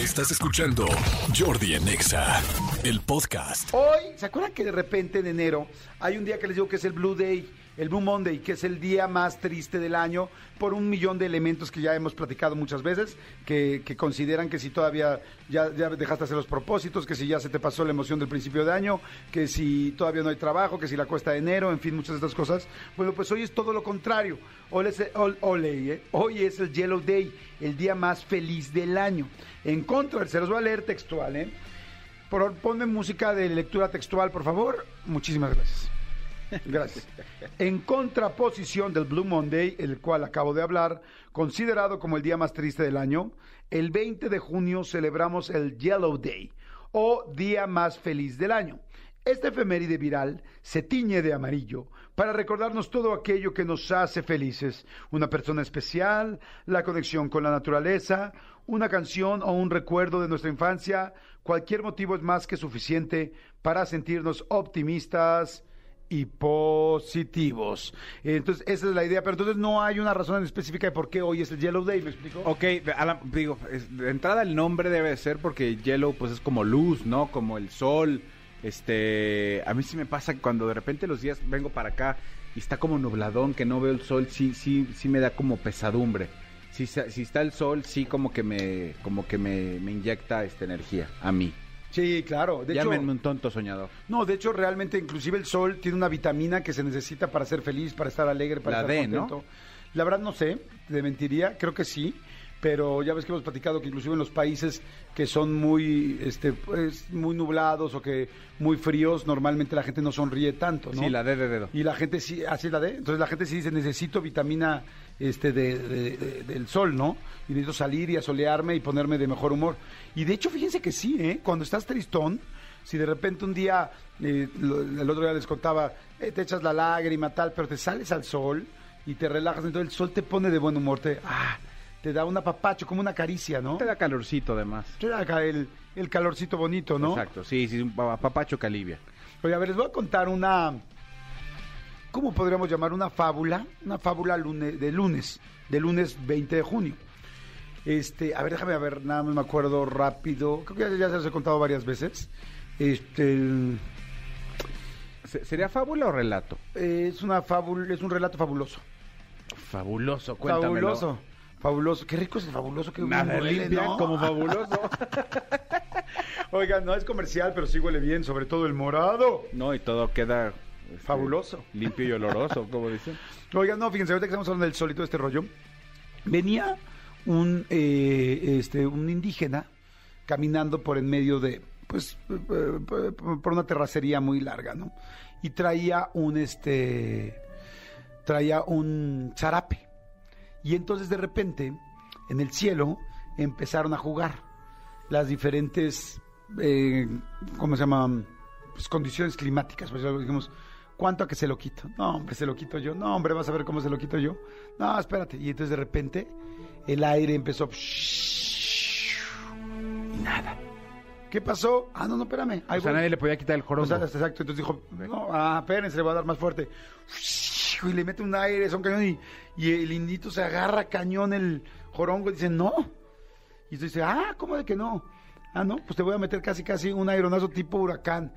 Estás escuchando Jordi en Exa, el podcast. Hoy, ¿se acuerdan que de repente en enero hay un día que les digo que es el Blue Day, el Blue Monday, que es el día más triste del año por un millón de elementos que ya hemos platicado muchas veces, que, consideran que si todavía ya, dejaste hacer los propósitos, que si ya se te pasó la emoción del principio de año, que si todavía no hay trabajo, que si la cuesta de enero, en fin, muchas de estas cosas. Bueno, pues hoy es todo lo contrario. Hoy es, el- ¿eh? hoy es el Yellow Day, el día más feliz del año. En contra, se los voy a leer textual, ¿eh? Ponme música de lectura textual, por favor. Muchísimas gracias. Gracias. En contraposición del Blue Monday, el cual acabo de hablar, considerado como el día más triste del año, el 20 de junio celebramos el Yellow Day, o día más feliz del año. Este efeméride viral se tiñe de amarillo para recordarnos todo aquello que nos hace felices, una persona especial, la conexión con la naturaleza, una canción o un recuerdo de nuestra infancia, cualquier motivo es más que suficiente para sentirnos optimistas y positivos. Entonces, esa es la idea, pero entonces no hay una razón específica de por qué hoy es el Yellow Day, ¿me explico? Ok, digo, de entrada el nombre debe ser porque yellow pues es como luz, ¿no? Como el sol. Este, a mí sí me pasa que cuando de repente los días vengo para acá y está como nubladón, que no veo el sol, sí, sí, sí me da como pesadumbre. Si, si está el sol, sí como que me, como que me, me inyecta esta energía a mí. Sí, claro. De hecho, Llámenme un tonto soñador. no, de hecho, realmente, inclusive el sol tiene una vitamina que se necesita para ser feliz, para estar alegre, para La estar D, ¿no? contento. La verdad no sé, te mentiría, creo que sí, pero ya ves que hemos platicado que inclusive en los países que son muy, este, pues, muy nublados o que muy fríos, normalmente la gente no sonríe tanto, ¿no? Sí, la D de dedo. Y la gente sí, así la D. Entonces la gente sí dice, necesito vitamina este de, de- de- del sol, ¿no? Y necesito salir y asolearme y ponerme de mejor humor. Y de hecho, fíjense que sí, ¿eh? Cuando estás tristón, si de repente un día, eh, lo- el otro día les contaba, eh, te echas la lágrima, tal, pero te sales al sol y te relajas, entonces el sol te pone de buen humor, te, ah, te da un apapacho, como una caricia, ¿no? Te da calorcito además. Te da el, el calorcito bonito, ¿no? Exacto, sí, sí, un pa- papacho calivia. Oye, a ver, les voy a contar una. ¿Cómo podríamos llamar? Una fábula. Una fábula lune- de lunes. De lunes 20 de junio. Este, a ver, déjame a ver, nada más me acuerdo rápido. Creo que ya, ya se los he contado varias veces. Este. ¿Sería fábula o relato? es una fábula, es un relato fabuloso. Fabuloso, cuéntamelo. Fabuloso. Fabuloso. Qué rico es el fabuloso. Qué Nada huele, limpia ¿no? como fabuloso. Oigan, no es comercial, pero sí huele bien, sobre todo el morado. No, y todo queda este, Fabuloso. Limpio y oloroso, como dicen. Oigan, no, fíjense, ahorita que estamos hablando del sol y todo este rollo, venía un, eh, este, un indígena caminando por en medio de, pues, eh, eh, por una terracería muy larga, ¿no? Y traía un, este, traía un zarape. Y entonces de repente, en el cielo, empezaron a jugar las diferentes, eh, ¿cómo se llaman? Pues condiciones climáticas. Pues dijimos, ¿cuánto a que se lo quito? No, hombre, se lo quito yo. No, hombre, vas a ver cómo se lo quito yo. No, espérate. Y entonces de repente el aire empezó... Y nada. ¿Qué pasó? Ah, no, no, espérame. O sea, nadie le podía quitar el O jorongo. sea, exacto. Entonces dijo, no, ah, espérense, le voy a dar más fuerte. Y le mete un aire, son cañón y, el indito se agarra cañón el jorongo y dice, no. Y entonces dice, ah, ¿cómo de que no? Ah, no, pues te voy a meter casi, casi un aeronazo tipo huracán.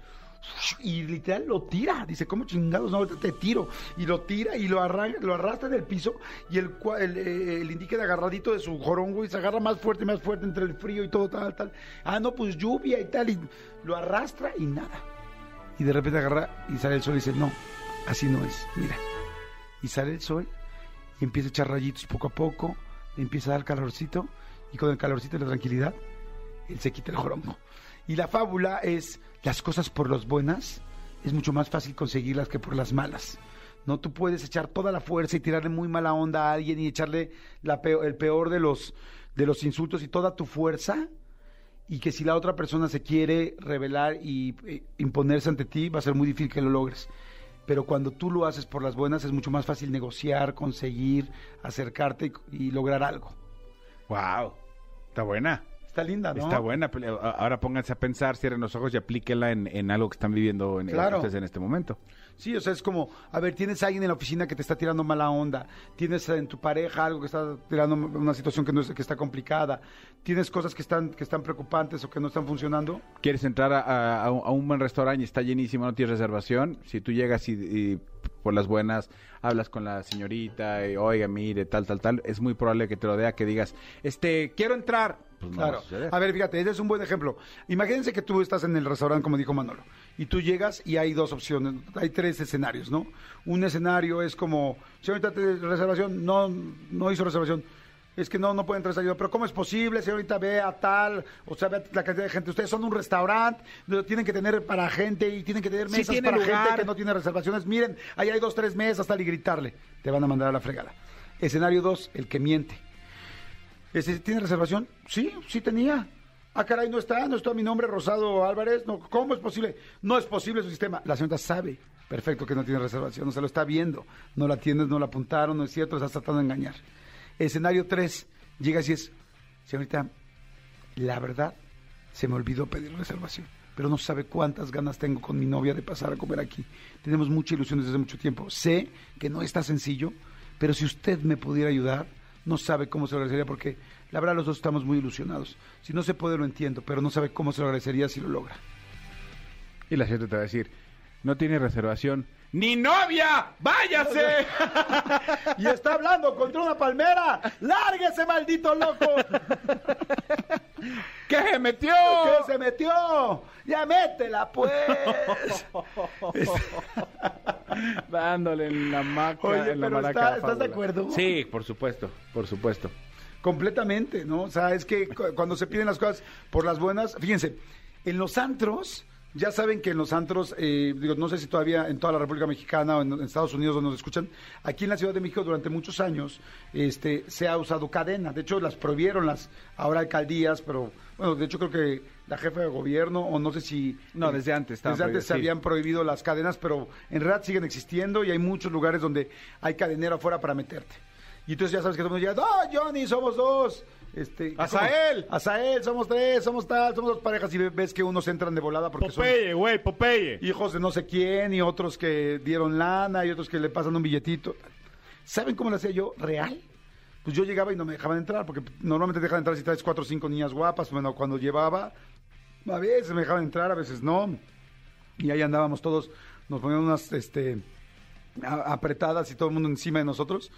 Y literal lo tira. Dice, ¿cómo chingados? No, ahorita te tiro. Y lo tira y lo, arranca, lo arrastra en el piso. Y el, el, eh, el indígena agarradito de su jorongo y se agarra más fuerte, más fuerte entre el frío y todo, tal, tal. Ah, no, pues lluvia y tal. Y lo arrastra y nada. Y de repente agarra y sale el sol y dice, no, así no es, mira. Y sale el sol y empieza a echar rayitos poco a poco, empieza a dar calorcito y con el calorcito y la tranquilidad, él se quita el jorongo. Y la fábula es, las cosas por las buenas es mucho más fácil conseguirlas que por las malas. No, tú puedes echar toda la fuerza y tirarle muy mala onda a alguien y echarle el peor de los, de los insultos y toda tu fuerza y que si la otra persona se quiere revelar y eh, imponerse ante ti, va a ser muy difícil que lo logres. Pero cuando tú lo haces por las buenas, es mucho más fácil negociar, conseguir, acercarte y, y lograr algo. Wow. Está buena. Está linda, ¿no? Está buena. pero Ahora pónganse a pensar, cierren los ojos y aplíquenla en, en algo que están viviendo en, Claro. ustedes en este momento. Sí, o sea, es como, a ver, tienes a alguien en la oficina que te está tirando mala onda, tienes en tu pareja algo que está tirando una situación que no es, que está complicada, tienes cosas que están que están preocupantes o que no están funcionando. quieres entrar a, a- a un buen restaurante y está llenísimo, no tienes reservación, si tú llegas y, y por las buenas hablas con la señorita, y, oiga, mire, tal, tal, tal, es muy probable que te lo dé, que digas, este, quiero entrar. Pues no va a Claro. A ver, fíjate, ese es un buen ejemplo. Imagínense que tú estás en el restaurante, como dijo Manolo, y tú llegas y hay dos opciones, hay tres escenarios, ¿no? Un escenario es como, señorita, ¿te- reservación, no, no hizo reservación. Es que no, no puede entrar esa pero ¿cómo es posible, señorita? Vea tal, o sea, vea la cantidad de gente. Ustedes son un restaurante, tienen que tener para gente y tienen que tener Sí mesas tiene para lugar. gente que no tiene reservaciones. Miren, ahí hay dos, tres mesas, tal, y gritarle. Te van a mandar a la fregada. Escenario dos, el que miente. Ese, ¿Tiene reservación? Sí, sí tenía. Ah, caray, no está, no está mi nombre, Rosado Álvarez. No, ¿Cómo es posible? No es posible su sistema. La señorita sabe perfecto que no tiene reservación, no se lo está viendo. No la tienes, no la apuntaron, no es cierto, estás tratando de engañar. Escenario 3, llegas y es, señorita, la verdad, se me olvidó pedir reservación, pero no sabe cuántas ganas tengo con mi novia de pasar a comer aquí. Tenemos mucha ilusión desde mucho tiempo. Sé que no está sencillo, pero si usted me pudiera ayudar, no sabe cómo se lo agradecería porque la verdad los dos estamos muy ilusionados. Si no se puede lo entiendo, pero no sabe cómo se lo agradecería si lo logra. Y la gente te va a decir, no tiene reservación. ¡Ni novia! ¡Váyase! Y está hablando contra una palmera. ¡Lárguese, maldito loco! ¿Qué se metió? ¿Qué se metió? ¡Ya métela, pues! Dándole en la maca, Oye, en la pero maraca está- ¿estás de acuerdo? Sí, por supuesto, por supuesto. Completamente, ¿no? O sea, es que cu- cuando se piden las cosas por las buenas, fíjense, en los antros, ya saben que en los antros, eh, digo, no sé si todavía en toda la República Mexicana o en, en Estados Unidos donde nos escuchan, aquí en la Ciudad de México durante muchos años este, se ha usado cadena. De hecho, las prohibieron las ahora alcaldías, pero bueno, de hecho creo que la jefa de gobierno, o no sé si... No, desde antes Desde antes se sí. habían prohibido las cadenas, pero en realidad siguen existiendo y hay muchos lugares donde hay cadenero afuera para meterte. Y entonces ya sabes que todo el mundo llega, ¡No, Johnny, somos dos! Este, ¡Azael! ¡Azael! Somos tres, somos tal, somos dos parejas y ve- ves que unos entran de volada porque son güey, Popeye. hijos de no sé quién y otros que dieron lana y otros que le pasan un billetito. ¿Saben cómo lo hacía yo? ¿Real? Pues yo llegaba y no me dejaban entrar, porque normalmente te dejan entrar si traes cuatro o cinco niñas guapas. Bueno, cuando llevaba, a veces me dejaban entrar, a veces no. Y ahí andábamos todos, nos ponían unas este, apretadas y todo el mundo encima de nosotros.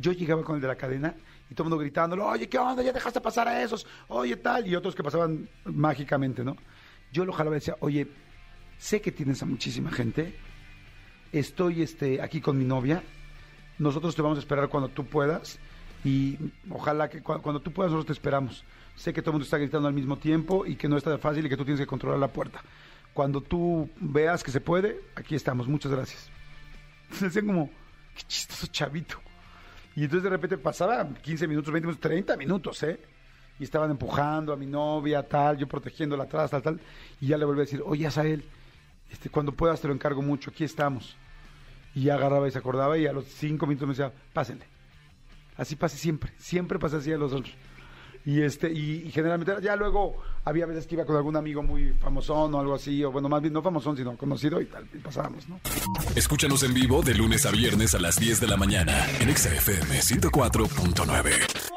Yo llegaba con el de la cadena y todo el mundo gritándolo, oye, ¿qué onda? Ya dejaste pasar a esos, oye, tal. Y otros que pasaban mágicamente, ¿no? Yo lo jalaba y decía, oye, sé que tienes a muchísima gente, estoy este, aquí con mi novia, nosotros te vamos a esperar cuando tú puedas y ojalá que cu- cuando tú puedas nosotros te esperamos. Sé que todo el mundo está gritando al mismo tiempo y que no está fácil y que tú tienes que controlar la puerta. Cuando tú veas que se puede, aquí estamos. Muchas gracias. Se hacían como, qué chistoso chavito. Y entonces de repente pasaba 15 minutos, 20 minutos, 30 minutos, ¿eh? Y estaban empujando a mi novia, tal, yo protegiéndola atrás, tal, tal. Y ya le volví a decir, oye, Asael, este, cuando puedas te lo encargo mucho, aquí estamos. Y ya agarraba y se acordaba y a los cinco minutos me decía, pásenle. Así pasa siempre, siempre pasa así a los otros. Y este, y, generalmente ya luego había veces que iba con algún amigo muy famosón o algo así, o bueno, más bien no famosón, sino conocido y tal, y pasábamos, ¿no? Escúchanos en vivo de lunes a viernes a las 10 de la mañana en Exa FM 104.9.